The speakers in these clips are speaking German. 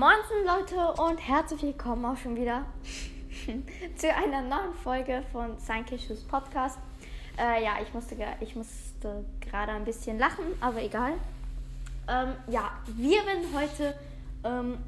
Moinsen Leute und herzlich willkommen auch schon wieder zu einer neuen Folge von Seinkisches Podcast. Äh, ja, ich musste, ich musste gerade ein bisschen lachen, aber egal. Ähm, ja, wir werden heute ähm,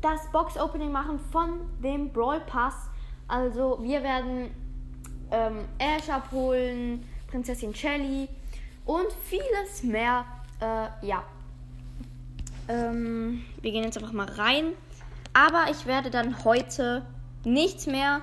das Box-Opening machen von dem Brawl Pass. Also wir werden ähm, Ash abholen, Prinzessin Shelly und vieles mehr. Äh, ja, ähm, wir gehen jetzt einfach mal rein. Aber ich werde dann heute nichts mehr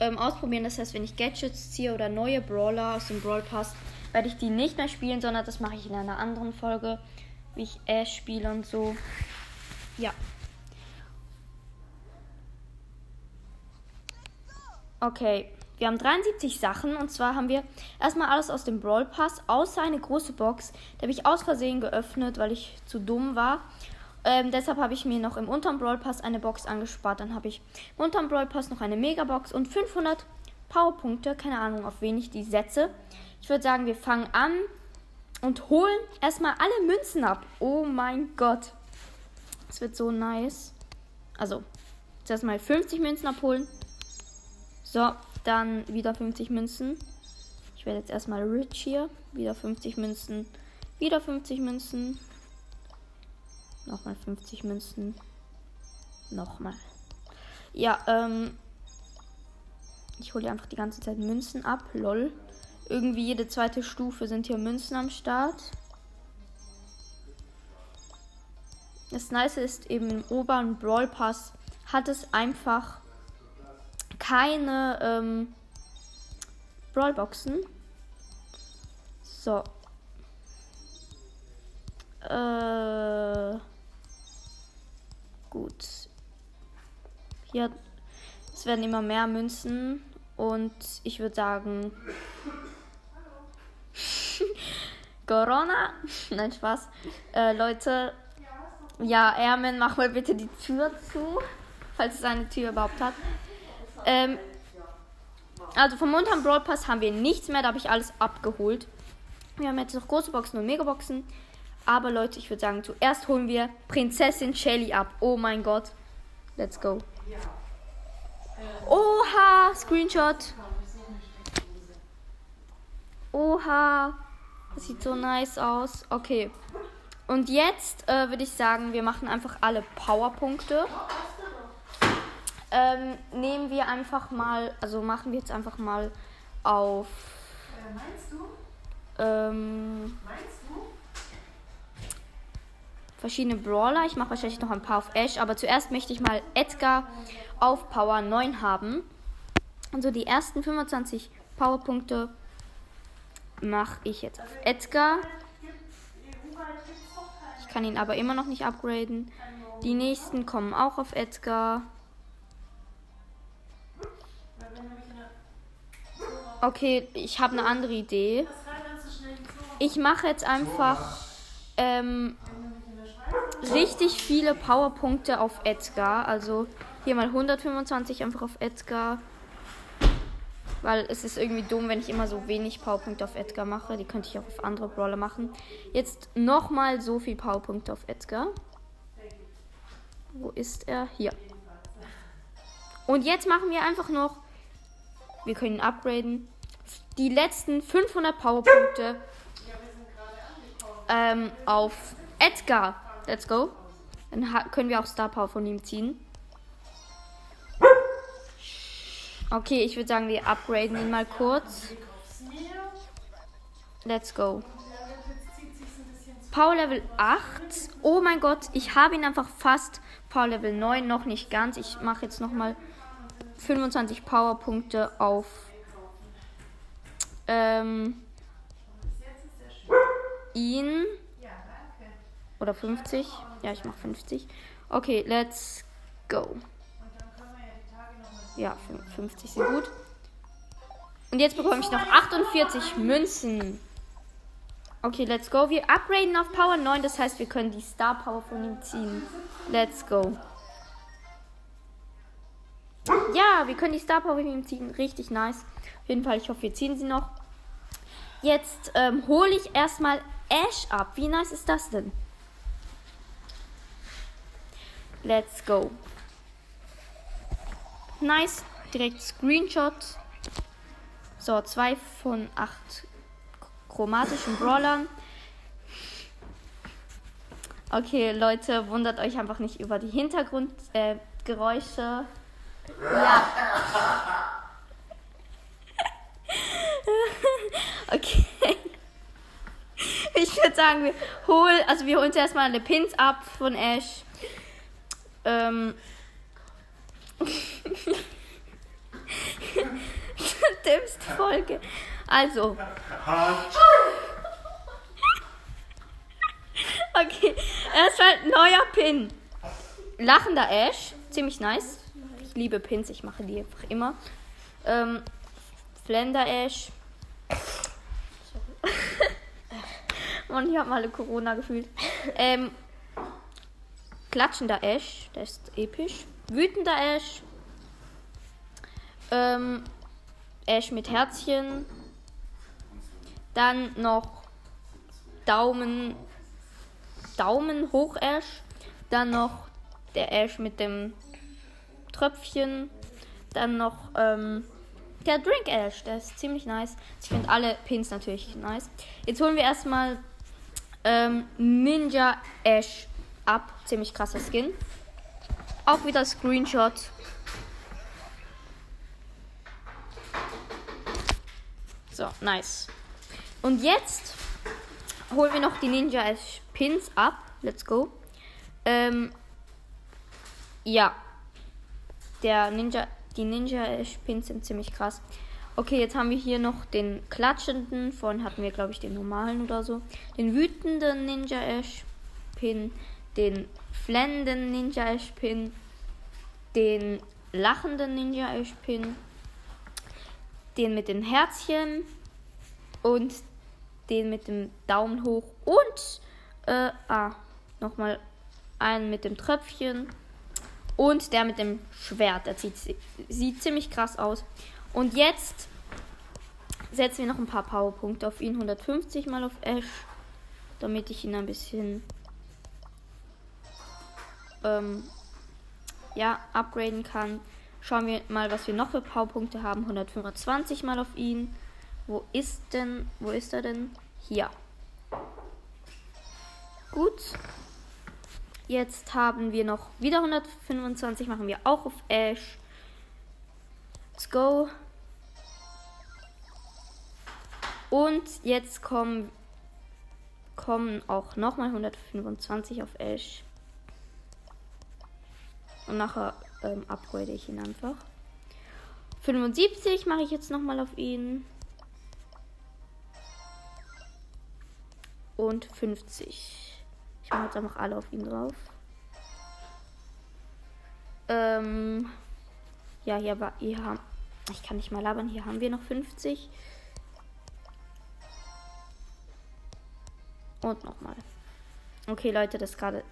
ähm, ausprobieren. Das heißt, wenn ich Gadgets ziehe oder neue Brawler aus dem Brawl Pass, werde ich die nicht mehr spielen, sondern das mache ich in einer anderen Folge, wie ich Ash spiele und so. Ja. Okay, wir haben 73 Sachen und zwar haben wir erstmal alles aus dem Brawl Pass, außer eine große Box. Die habe ich aus Versehen geöffnet, weil ich zu dumm war. Ähm, deshalb habe ich mir noch im unteren Brawl Pass eine Box angespart. Dann habe ich im unteren Brawl Pass noch eine Megabox und 500 Powerpunkte. Keine Ahnung, auf wen ich die setze. Ich würde sagen, wir fangen an und holen erstmal alle Münzen ab. Oh mein Gott. Das wird so nice. Also, zuerst mal 50 Münzen abholen. So, dann wieder 50 Münzen. Ich werde jetzt erstmal rich hier. Wieder 50 Münzen. Wieder 50 Münzen. Nochmal 50 Münzen. Nochmal. Ja, ähm. Ich hole einfach die ganze Zeit Münzen ab. Lol. Irgendwie jede zweite Stufe sind hier Münzen am Start. Das Nice ist eben im oberen Brawl Pass hat es einfach keine ähm, Brawlboxen. So. Äh, gut. Hier, es werden immer mehr Münzen und ich würde sagen. Corona? Nein, Spaß. Äh, Leute, ja, Ermen, mach mal bitte die Tür zu, falls es eine Tür überhaupt hat. Ähm, also vom unteren Brawl Pass haben wir nichts mehr, da habe ich alles abgeholt. Wir haben jetzt noch große Boxen und Megaboxen. Aber Leute, ich würde sagen, zuerst holen wir Prinzessin Shelly ab. Oh mein Gott. Let's go. Oha, Screenshot. Oha. Das sieht so nice aus. Okay. Und jetzt äh, würde ich sagen, wir machen einfach alle Powerpunkte ähm, nehmen wir einfach mal, also machen wir jetzt einfach mal auf. Äh, meinst du? Ähm, Meinst du? verschiedene Brawler. Ich mache wahrscheinlich noch ein paar auf Ash, aber zuerst möchte ich mal Edgar auf Power 9 haben. Also die ersten 25 Powerpunkte mache ich jetzt auf Edgar. Ich kann ihn aber immer noch nicht upgraden. Die nächsten kommen auch auf Edgar. Okay, ich habe eine andere Idee. Ich mache jetzt einfach ähm, richtig viele Powerpunkte auf Edgar. Also hier mal 125 einfach auf Edgar. Weil es ist irgendwie dumm, wenn ich immer so wenig Powerpunkte auf Edgar mache. Die könnte ich auch auf andere Brawler machen. Jetzt nochmal so viel Powerpunkte auf Edgar. Wo ist er? Hier. Und jetzt machen wir einfach noch. Wir können ihn upgraden. Die letzten 500 Powerpunkte ähm, auf Edgar. Let's go. Dann können wir auch Star Power von ihm ziehen. Okay, ich würde sagen, wir upgraden ihn mal kurz. Let's go. Power Level 8. Oh mein Gott, ich habe ihn einfach fast. Power Level 9, noch nicht ganz. Ich mache jetzt nochmal 25 Powerpunkte auf ähm, ihn. Oder 50. Ja, ich mache 50. Okay, let's go. Ja, 50 sind gut. Und jetzt bekomme ich noch 48 Münzen. Okay, let's go. Wir upgraden auf Power 9, das heißt, wir können die Star Power von ihm ziehen. Let's go. Ja, wir können die Star Power von ihm ziehen. Richtig nice. Auf jeden Fall, ich hoffe, wir ziehen sie noch. Jetzt ähm, hole ich erstmal Ash ab. Wie nice ist das denn? Let's go. Nice. Direkt Screenshot. So, zwei von acht chromatischen Brawlern. Okay, Leute, wundert euch einfach nicht über die Hintergrundgeräusche. Äh. Ja. okay. Ich würde sagen, wir holen, also wir holen uns erstmal eine Pins ab von Ash. Ähm. Dümmste Folge. Also. Okay, erstmal neuer Pin. Lachender Ash, ziemlich nice. Ich liebe Pins, ich mache die einfach immer. Ähm, Flender Ash. Mann, ich habe mal Corona gefühlt. Ähm, klatschender Ash, der ist episch. Wütender Ash. Ähm, Ash mit Herzchen. Dann noch Daumen, Daumen hoch Ash. Dann noch der Ash mit dem Tröpfchen. Dann noch ähm, der Drink Ash, der ist ziemlich nice. Ich finde alle Pins natürlich nice. Jetzt holen wir erstmal ähm, Ninja Ash ab. Ziemlich krasser Skin. Auch wieder Screenshot. So, nice. Und jetzt holen wir noch die Ninja Ash Pins ab. Let's go. Ähm, ja. Der Ninja, die Ninja Ash Pins sind ziemlich krass. Okay, jetzt haben wir hier noch den klatschenden. Vorhin hatten wir, glaube ich, den normalen oder so. Den wütenden Ninja Ash Pin. Den flennenden Ninja Ash Pin. Den lachenden Ninja Ash Pin. Den mit den Herzchen. Und den mit dem Daumen hoch. Und, äh, ah, nochmal einen mit dem Tröpfchen. Und der mit dem Schwert. Der sieht, sieht ziemlich krass aus. Und jetzt setzen wir noch ein paar Powerpunkte auf ihn. 150 mal auf Ash. Damit ich ihn ein bisschen ähm, ja, upgraden kann. Schauen wir mal, was wir noch für Powerpunkte haben. 125 mal auf ihn. Wo ist denn, wo ist er denn? Hier. Gut. Jetzt haben wir noch wieder 125, machen wir auch auf Ash. Let's go. Und jetzt kommen, kommen auch nochmal 125 auf Ash. Und nachher ähm, upgrade ich ihn einfach. 75 mache ich jetzt nochmal auf ihn. Und 50. Ich mache jetzt einfach alle auf ihn drauf. Ähm, ja, hier war, hier haben, ich kann nicht mal labern, hier haben wir noch 50. Und nochmal. Okay, Leute, das ist gerade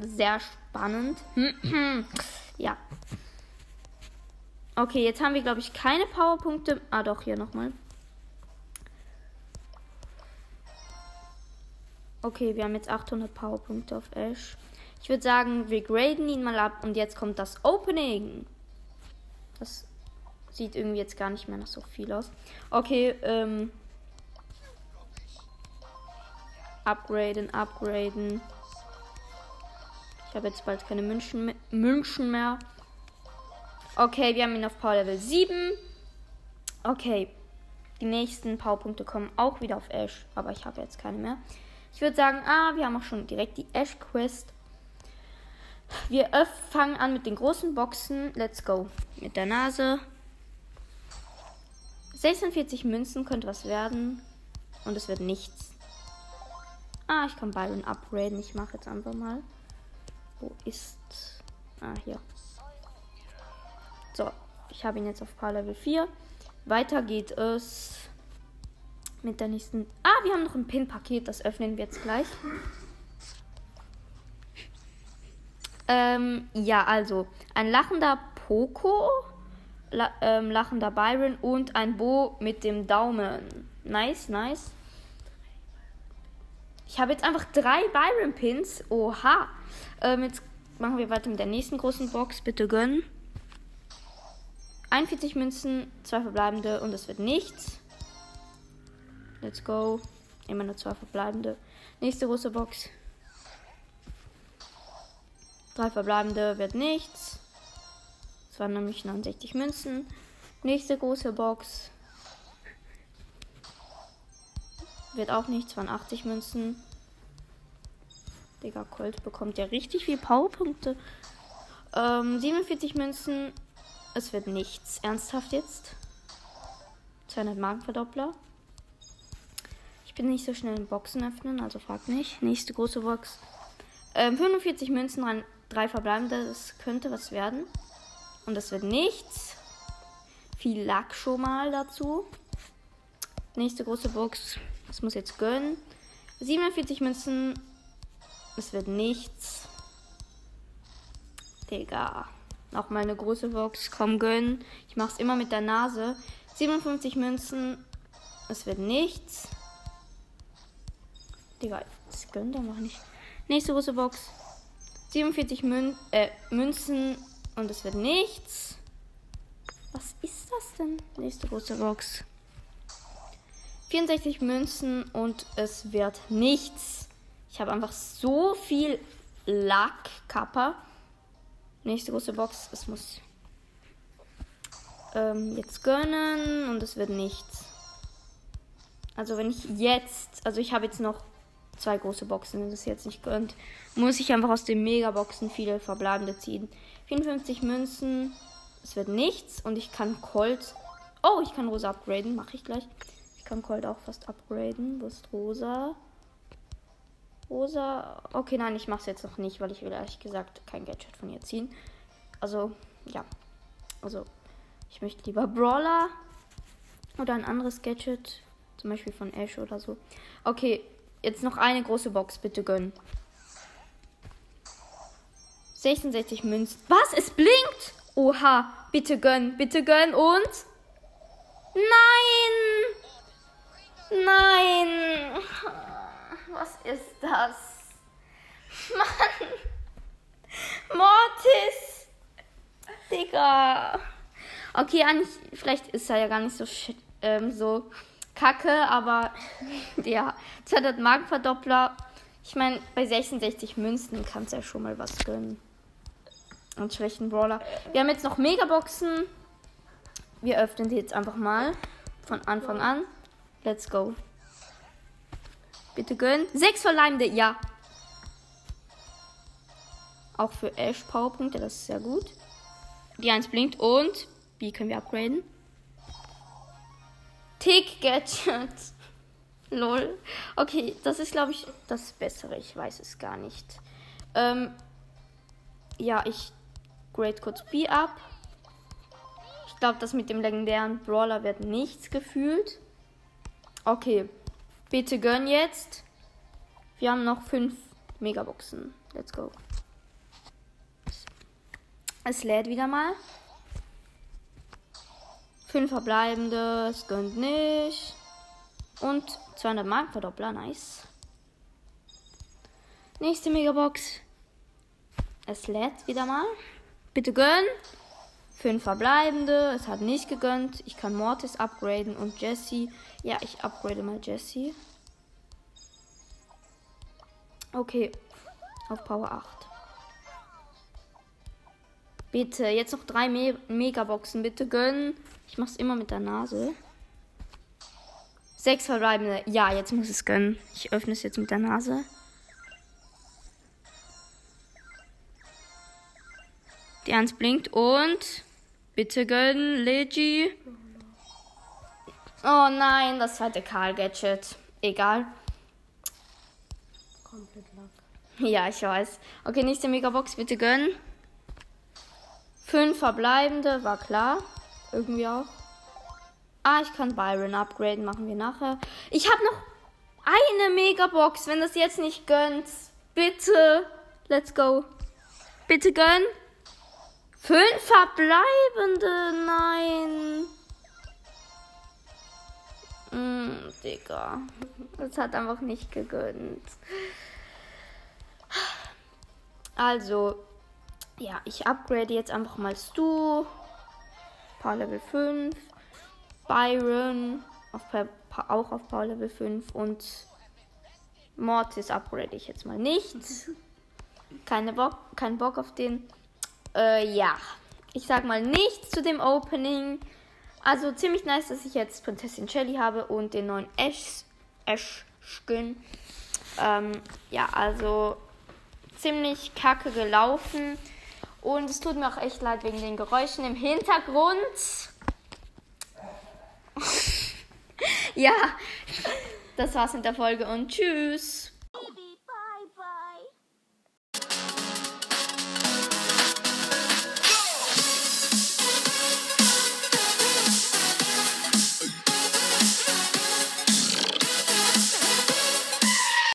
sehr spannend. ja. Okay, jetzt haben wir, glaube ich, keine Powerpunkte. Ah, doch, hier nochmal. Okay, wir haben jetzt 800 Powerpunkte auf Ash. Ich würde sagen, wir graden ihn mal ab und jetzt kommt das Opening. Das sieht irgendwie jetzt gar nicht mehr nach so viel aus. Okay, ähm, Upgraden, upgraden. Ich habe jetzt bald keine München, München mehr. Okay, wir haben ihn auf Power Level 7. Okay. Die nächsten Powerpunkte kommen auch wieder auf Ash, aber ich habe jetzt keine mehr. Ich würde sagen, ah, wir haben auch schon direkt die Ash Quest. Wir fangen an mit den großen Boxen. Let's go. Mit der Nase. 46 Münzen könnte was werden. Und es wird nichts. Ah, ich kann Byron upgraden. Ich mache jetzt einfach mal. Wo ist. Ah, hier. So, ich habe ihn jetzt auf Paar Level 4. Weiter geht es mit der nächsten. Ah, wir haben noch ein Pin-Paket. Das öffnen wir jetzt gleich. Ähm, ja, also ein lachender Poco, la ähm, lachender Byron und ein Bo mit dem Daumen. Nice, nice. Ich habe jetzt einfach drei Byron-Pins. Oha. Ähm, jetzt machen wir weiter mit der nächsten großen Box. Bitte gönnen. 41 Münzen, zwei verbleibende und es wird nichts. Let's go. Immer nur zwei verbleibende. Nächste große Box. Drei verbleibende wird nichts. Es waren nämlich 69 Münzen. Nächste große Box. Wird auch nichts, waren 80 Münzen. Digga, Colt bekommt ja richtig viel Powerpunkte. Ähm, 47 Münzen. Es wird nichts. Ernsthaft jetzt? 200 Markenverdoppler. Ich bin nicht so schnell in Boxen öffnen, also frag nicht. Nächste große Box. Ähm, 45 Münzen, drei verbleibende. Das könnte was werden. Und das wird nichts. Viel Lack schon mal dazu. Nächste große Box. Das muss jetzt gönnen. 47 Münzen. Es wird nichts. Digga. Nochmal eine große Box. Komm, gönnen. Ich mach's immer mit der Nase. 57 Münzen. Es wird nichts. Digga, das gönnt einfach nicht. Nächste große Box. 47 Mün äh, Münzen und es wird nichts. Was ist das denn? Nächste große Box. 64 Münzen und es wird nichts. Ich habe einfach so viel Lack, Kappa. Nächste große Box. Es muss ähm, jetzt gönnen und es wird nichts. Also wenn ich jetzt, also ich habe jetzt noch zwei große Boxen, wenn das jetzt nicht gönnt, muss ich einfach aus den Megaboxen viele verbleibende ziehen. 54 Münzen, es wird nichts und ich kann Colt. Oh, ich kann Rosa upgraden, mache ich gleich. Ich kann Colt auch fast upgraden. Wo ist Rosa? Rosa. Okay, nein, ich mache es jetzt noch nicht, weil ich will ehrlich gesagt kein Gadget von ihr ziehen. Also, ja. Also, ich möchte lieber Brawler oder ein anderes Gadget. Zum Beispiel von Ash oder so. Okay, Jetzt noch eine große Box, bitte gönnen. 66 Münzen. Was? Es blinkt! Oha, bitte gönnen, bitte gönnen und. Nein! Nein! Was ist das? Mann! Mortis! Digga! Okay, eigentlich, vielleicht ist er ja gar nicht so ähm, so kacke, aber ja, 200 Markenverdoppler. Ich meine, bei 66 Münzen kannst du ja schon mal was gönnen. Und schlechten Brawler. Wir haben jetzt noch Megaboxen. Wir öffnen die jetzt einfach mal von Anfang an. Let's go. Bitte gönnen. Sechs Verleimende, ja. Auch für Ash Powerpunkte, das ist sehr gut. Die 1 blinkt und wie können wir upgraden? Tick Gadget. Lol. Okay, das ist, glaube ich, das Bessere. Ich weiß es gar nicht. Ähm, ja, ich grade kurz B ab. Ich glaube, das mit dem legendären Brawler wird nichts gefühlt. Okay, bitte gönn jetzt. Wir haben noch fünf Megaboxen. Let's go. Es lädt wieder mal. Fünf verbleibende, es gönnt nicht. Und 200 Mark Verdoppler, nice. Nächste Megabox. Es lädt wieder mal. Bitte gönn. Fünf verbleibende, es hat nicht gegönnt. Ich kann Mortis upgraden und Jesse. Ja, ich upgrade mal Jesse. Okay, auf Power 8. Bitte, jetzt noch drei Me Megaboxen. Bitte gönnen. Ich mach's immer mit der Nase. Sechs verbleibende. Ja, jetzt muss es gönnen. Ich öffne es jetzt mit der Nase. Die Eins blinkt und. Bitte gönnen, Legi. Oh nein, das zweite Karl-Gadget. Egal. Komplett Lack. Ja, ich weiß. Okay, nächste Megabox, bitte gönnen. Fünf verbleibende, war klar. Irgendwie auch. Ah, ich kann Byron upgraden, machen wir nachher. Ich habe noch eine Megabox, wenn das jetzt nicht gönnt. Bitte. Let's go. Bitte gönn. Fünf verbleibende, nein. Mm, Digga. Das hat einfach nicht gegönnt. Also, Ja, ich upgrade jetzt einfach mal Stu. Power Level 5. Byron. Auf, auch auf Power Level 5. Und Mortis upgrade ich jetzt mal nicht. Keine Bock, kein Bock auf den. Äh, ja. Ich sag mal nichts zu dem Opening. Also ziemlich nice, dass ich jetzt Prinzessin Shelly habe und den neuen Ash, Ash Skin. Ähm, ja, also ziemlich kacke gelaufen. Und es tut mir auch echt leid wegen den Geräuschen im Hintergrund. ja, das war's mit der Folge und tschüss.